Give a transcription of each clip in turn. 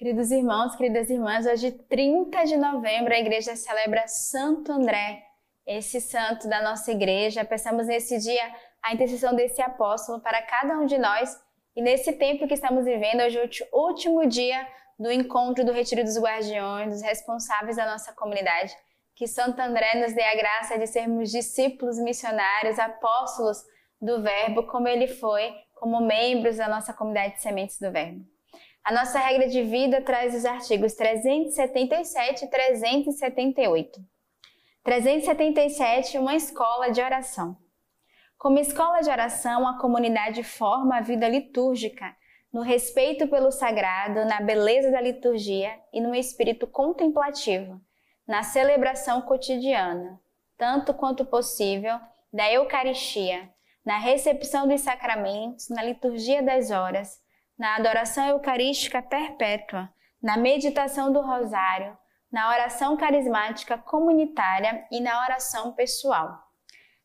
Queridos irmãos, queridas irmãs, hoje, 30 de novembro, a igreja celebra Santo André, esse santo da nossa igreja. Peçamos nesse dia a intercessão desse apóstolo para cada um de nós. E nesse tempo que estamos vivendo, hoje, o último dia do encontro do Retiro dos Guardiões, dos responsáveis da nossa comunidade, que Santo André nos dê a graça de sermos discípulos missionários, apóstolos do Verbo, como ele foi, como membros da nossa comunidade de sementes do Verbo. A nossa regra de vida traz os artigos 377 e 378. 377, uma escola de oração. Como escola de oração, a comunidade forma a vida litúrgica, no respeito pelo sagrado, na beleza da liturgia e no espírito contemplativo, na celebração cotidiana, tanto quanto possível, da Eucaristia, na recepção dos sacramentos, na liturgia das horas, na adoração eucarística perpétua, na meditação do rosário, na oração carismática comunitária e na oração pessoal.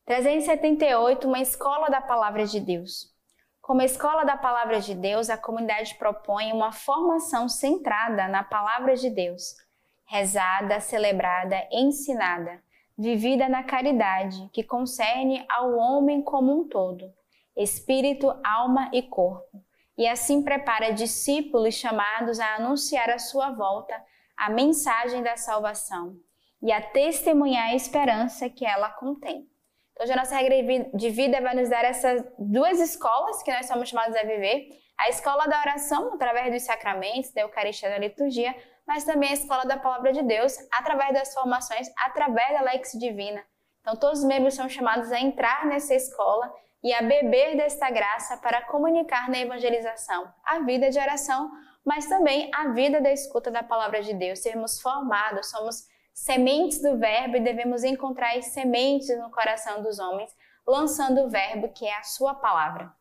378, uma escola da palavra de Deus. Como escola da palavra de Deus, a comunidade propõe uma formação centrada na palavra de Deus, rezada, celebrada, ensinada, vivida na caridade, que concerne ao homem como um todo, espírito, alma e corpo e assim prepara discípulos chamados a anunciar a sua volta a mensagem da salvação e a testemunhar a esperança que ela contém. Então, hoje a nossa regra de vida vai nos dar essas duas escolas que nós somos chamados a viver: a escola da oração, através dos sacramentos, da Eucaristia, da liturgia, mas também a escola da palavra de Deus, através das formações, através da Lex Divina. Então, todos os membros são chamados a entrar nessa escola e a beber desta graça para comunicar na evangelização a vida de oração, mas também a vida da escuta da palavra de Deus. Sermos formados, somos sementes do Verbo e devemos encontrar as sementes no coração dos homens, lançando o Verbo, que é a sua palavra.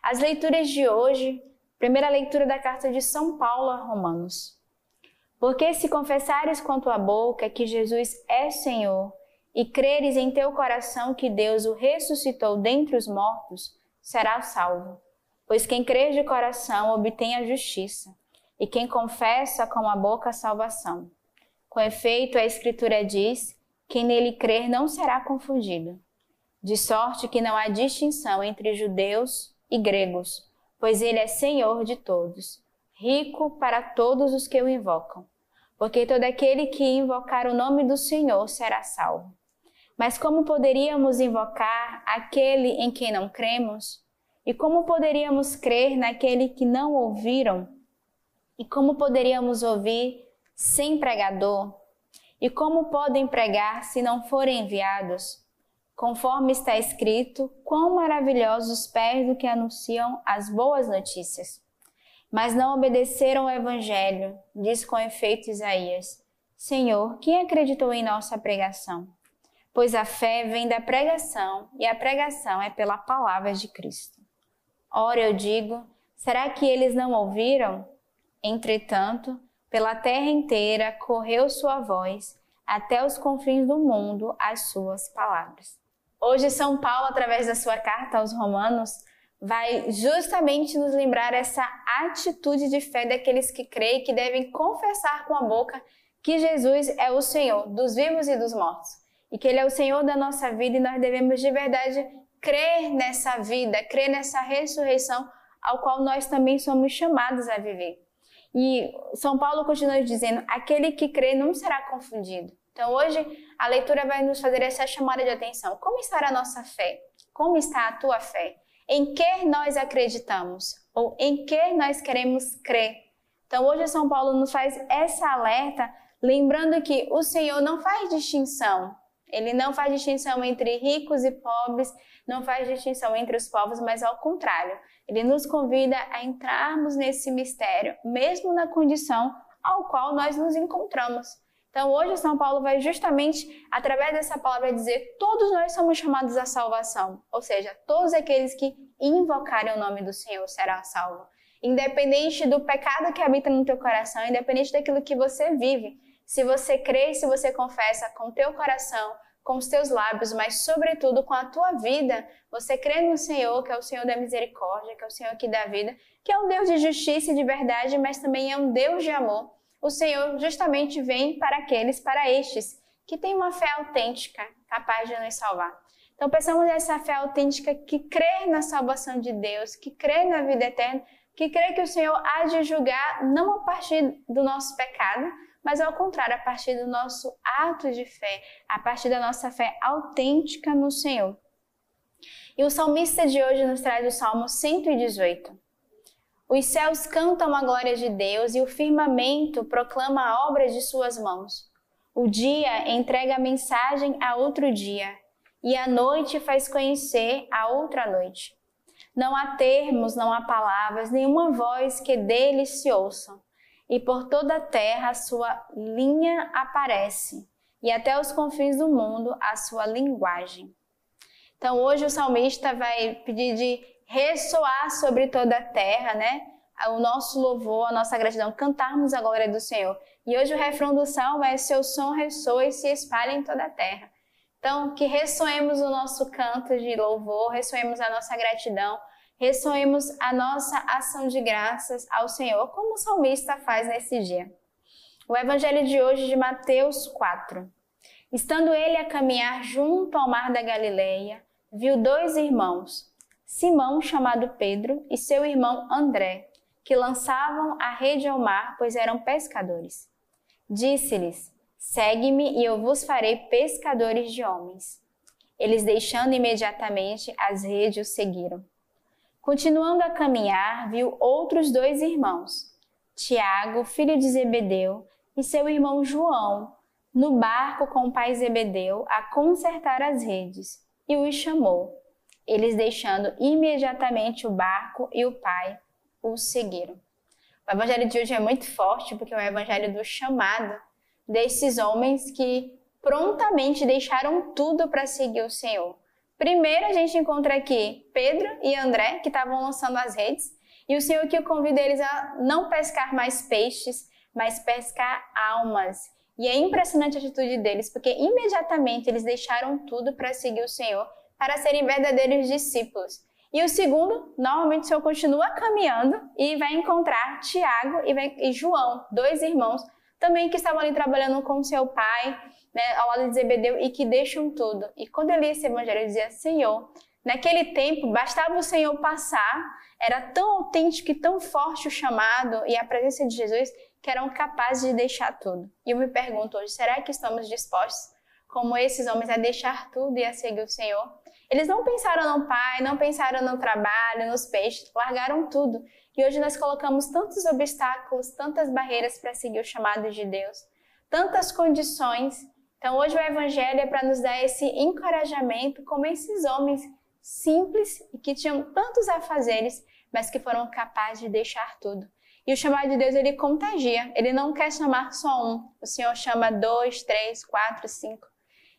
As leituras de hoje, primeira leitura da carta de São Paulo a Romanos. Porque se confessares com tua boca que Jesus é Senhor, e creres em teu coração que Deus o ressuscitou dentre os mortos, serás salvo. Pois quem crê de coração obtém a justiça, e quem confessa com a boca a salvação. Com efeito, a Escritura diz: quem nele crer não será confundido. De sorte que não há distinção entre judeus e gregos, pois ele é Senhor de todos, rico para todos os que o invocam. Porque todo aquele que invocar o nome do Senhor será salvo. Mas como poderíamos invocar aquele em quem não cremos? E como poderíamos crer naquele que não ouviram? E como poderíamos ouvir sem pregador? E como podem pregar se não forem enviados? Conforme está escrito, quão maravilhosos os pés do que anunciam as boas notícias. Mas não obedeceram ao Evangelho, diz com efeito Isaías. Senhor, quem acreditou em nossa pregação? Pois a fé vem da pregação e a pregação é pela palavra de Cristo. Ora, eu digo, será que eles não ouviram? Entretanto, pela terra inteira correu sua voz, até os confins do mundo as suas palavras. Hoje, São Paulo, através da sua carta aos Romanos, vai justamente nos lembrar essa atitude de fé daqueles que creem que devem confessar com a boca que Jesus é o Senhor dos vivos e dos mortos e que Ele é o Senhor da nossa vida e nós devemos de verdade crer nessa vida, crer nessa ressurreição ao qual nós também somos chamados a viver. E São Paulo continua dizendo: aquele que crê não será confundido. Então hoje a leitura vai nos fazer essa chamada de atenção. Como está a nossa fé? Como está a tua fé? Em que nós acreditamos? Ou em que nós queremos crer? Então hoje São Paulo nos faz essa alerta, lembrando que o Senhor não faz distinção ele não faz distinção entre ricos e pobres, não faz distinção entre os povos, mas ao contrário, ele nos convida a entrarmos nesse mistério, mesmo na condição ao qual nós nos encontramos. Então, hoje, São Paulo vai justamente, através dessa palavra, dizer: todos nós somos chamados à salvação, ou seja, todos aqueles que invocarem o nome do Senhor serão salvos. Independente do pecado que habita no teu coração, independente daquilo que você vive, se você crê e se você confessa com teu coração, com os teus lábios, mas sobretudo com a tua vida. Você crê no Senhor, que é o Senhor da misericórdia, que é o Senhor que dá vida, que é um Deus de justiça e de verdade, mas também é um Deus de amor. O Senhor justamente vem para aqueles, para estes, que têm uma fé autêntica, capaz de nos salvar. Então, pensamos nessa fé autêntica que crê na salvação de Deus, que crê na vida eterna, que crê que o Senhor há de julgar não a partir do nosso pecado, mas ao contrário, a partir do nosso ato de fé, a partir da nossa fé autêntica no Senhor. E o salmista de hoje nos traz o Salmo 118. Os céus cantam a glória de Deus e o firmamento proclama a obra de suas mãos. O dia entrega a mensagem a outro dia, e a noite faz conhecer a outra noite. Não há termos, não há palavras, nenhuma voz que deles se ouçam e por toda a terra a sua linha aparece, e até os confins do mundo a sua linguagem. Então hoje o salmista vai pedir de ressoar sobre toda a terra, né? O nosso louvor, a nossa gratidão, cantarmos a glória do Senhor. E hoje o refrão do salmo é: Seu som ressoa e se espalha em toda a terra. Então, que ressoemos o nosso canto de louvor, ressoemos a nossa gratidão, ressoemos a nossa ação de graças ao Senhor, como o salmista faz nesse dia. O evangelho de hoje de Mateus 4. Estando ele a caminhar junto ao mar da Galileia, viu dois irmãos, Simão, chamado Pedro, e seu irmão André, que lançavam a rede ao mar, pois eram pescadores. Disse-lhes: Segue-me e eu vos farei pescadores de homens. Eles, deixando imediatamente as redes, o seguiram. Continuando a caminhar, viu outros dois irmãos, Tiago, filho de Zebedeu, e seu irmão João, no barco com o pai Zebedeu, a consertar as redes, e os chamou. Eles, deixando imediatamente o barco e o pai, o seguiram. O evangelho de hoje é muito forte porque é o evangelho do chamado desses homens que prontamente deixaram tudo para seguir o Senhor. Primeiro a gente encontra aqui Pedro e André, que estavam lançando as redes, e o Senhor que convida eles a não pescar mais peixes, mas pescar almas. E é impressionante a atitude deles, porque imediatamente eles deixaram tudo para seguir o Senhor, para serem verdadeiros discípulos. E o segundo, normalmente o Senhor continua caminhando e vai encontrar Tiago e, e João, dois irmãos, também que estavam ali trabalhando com seu pai, né, ao lado de Zebedeu e que deixam tudo. E quando eu li esse evangelho, eu dizia: Senhor, naquele tempo bastava o Senhor passar, era tão autêntico e tão forte o chamado e a presença de Jesus que eram capazes de deixar tudo. E eu me pergunto hoje: será que estamos dispostos, como esses homens, a deixar tudo e a seguir o Senhor? Eles não pensaram no pai, não pensaram no trabalho, nos peixes, largaram tudo. E hoje nós colocamos tantos obstáculos, tantas barreiras para seguir o chamado de Deus, tantas condições então, hoje o Evangelho é para nos dar esse encorajamento, como esses homens simples e que tinham tantos afazeres, mas que foram capazes de deixar tudo. E o chamado de Deus, ele contagia. Ele não quer chamar só um. O Senhor chama dois, três, quatro, cinco.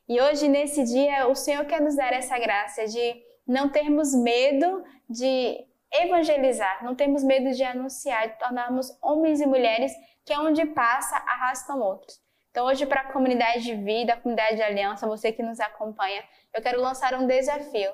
E hoje, nesse dia, o Senhor quer nos dar essa graça de não termos medo de evangelizar, não termos medo de anunciar, de tornarmos homens e mulheres que, onde passa, arrastam outros. Então, hoje, para a comunidade de vida, a comunidade de aliança, você que nos acompanha, eu quero lançar um desafio.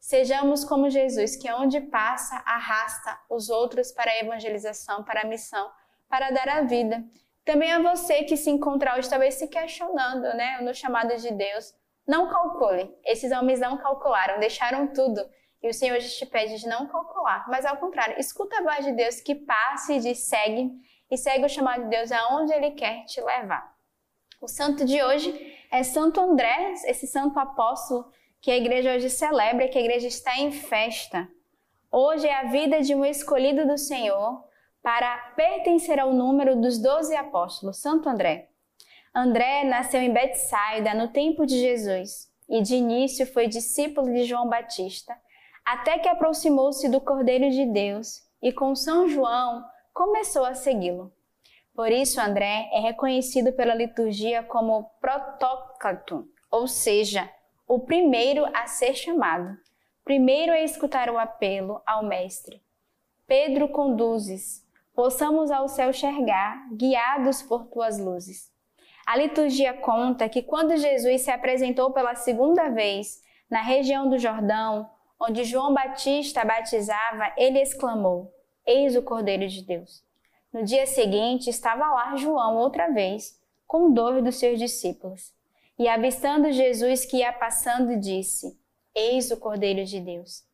Sejamos como Jesus, que onde passa, arrasta os outros para a evangelização, para a missão, para dar a vida. Também a você que se encontra hoje, talvez se questionando, né, no chamado de Deus. Não calcule. Esses homens não calcularam, deixaram tudo. E o Senhor hoje te pede de não calcular, mas ao contrário, escuta a voz de Deus que passe e segue, e segue o chamado de Deus aonde Ele quer te levar. O santo de hoje é Santo André, esse santo apóstolo que a igreja hoje celebra, que a igreja está em festa. Hoje é a vida de um escolhido do Senhor para pertencer ao número dos doze apóstolos, Santo André. André nasceu em Betsaida no tempo de Jesus e de início foi discípulo de João Batista, até que aproximou-se do Cordeiro de Deus e com São João começou a segui-lo. Por isso, André é reconhecido pela liturgia como protócrato, ou seja, o primeiro a ser chamado, primeiro a escutar o apelo ao Mestre. Pedro conduzes, possamos ao céu chegar, guiados por tuas luzes. A liturgia conta que quando Jesus se apresentou pela segunda vez na região do Jordão, onde João Batista batizava, ele exclamou: Eis o Cordeiro de Deus. No dia seguinte, estava lá João outra vez, com dois dos seus discípulos. E avistando Jesus que ia passando, disse: Eis o Cordeiro de Deus.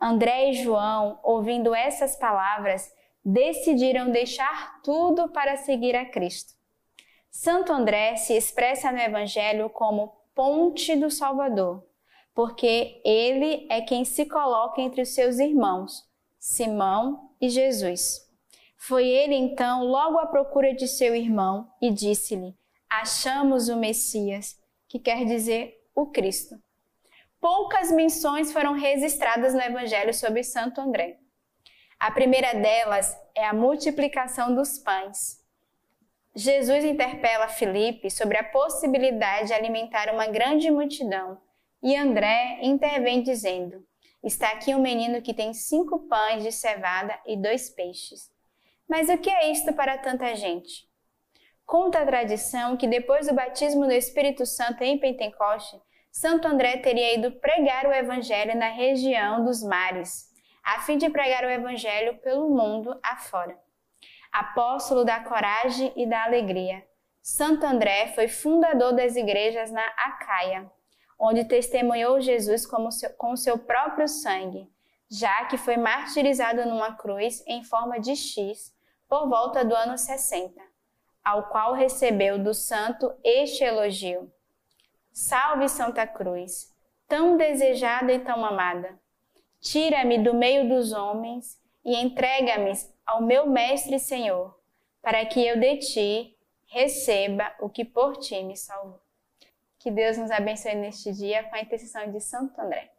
André e João, ouvindo essas palavras, decidiram deixar tudo para seguir a Cristo. Santo André se expressa no Evangelho como ponte do Salvador, porque ele é quem se coloca entre os seus irmãos, Simão e Jesus. Foi ele então logo à procura de seu irmão e disse-lhe: Achamos o Messias, que quer dizer o Cristo. Poucas menções foram registradas no Evangelho sobre Santo André. A primeira delas é a multiplicação dos pães. Jesus interpela Filipe sobre a possibilidade de alimentar uma grande multidão e André intervém dizendo: Está aqui um menino que tem cinco pães de cevada e dois peixes. Mas o que é isto para tanta gente? Conta a tradição que depois do batismo do Espírito Santo em Pentecoste, Santo André teria ido pregar o Evangelho na região dos mares, a fim de pregar o Evangelho pelo mundo afora. Apóstolo da coragem e da alegria, Santo André foi fundador das igrejas na Acaia, onde testemunhou Jesus seu, com seu próprio sangue, já que foi martirizado numa cruz em forma de X por volta do ano 60, ao qual recebeu do santo este elogio: Salve Santa Cruz, tão desejada e tão amada. Tira-me do meio dos homens e entrega-me ao meu Mestre Senhor, para que eu de ti receba o que por ti me salvou. Que Deus nos abençoe neste dia com a intercessão de Santo André.